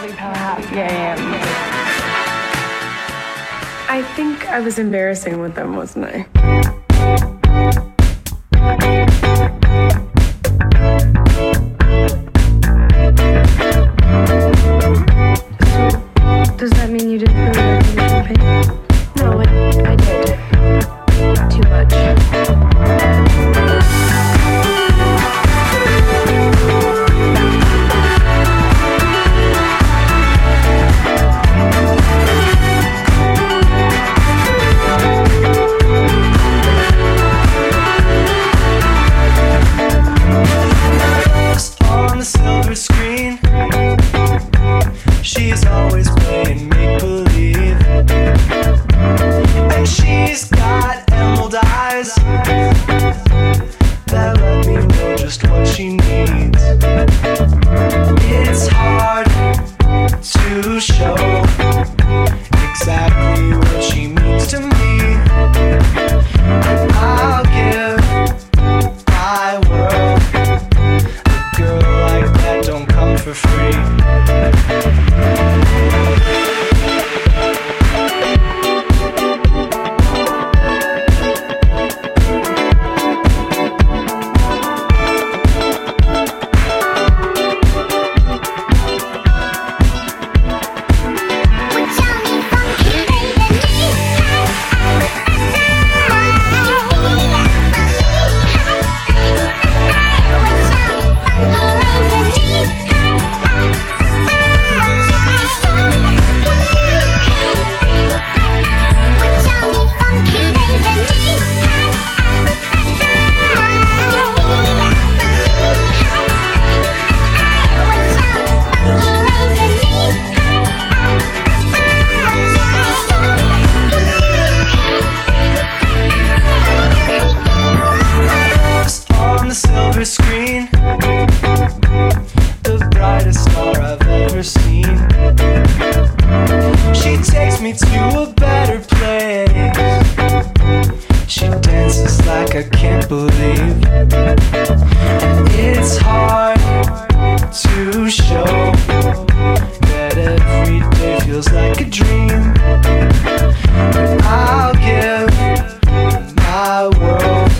believe how happy I am. I think I was embarrassing with them, wasn't I? believe it's hard to show that every day feels like a dream. I'll give my world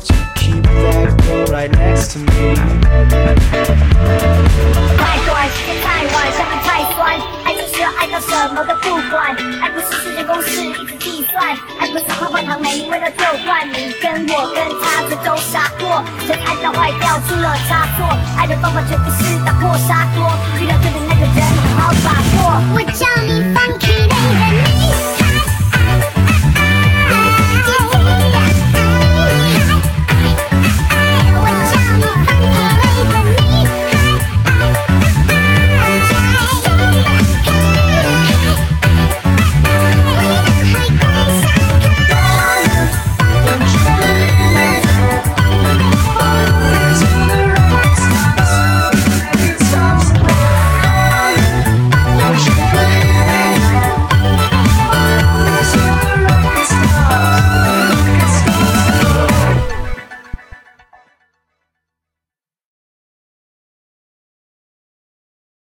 to keep that girl right next to me. One, one, one. I just feel I just feel, one. I 公式一直计算，爱不是泡泡糖没为了救换，你跟我跟他全都傻过，这爱到坏掉出了差错，爱的方法绝不是打破砂锅，遇到对的那个人好好把握。我叫你。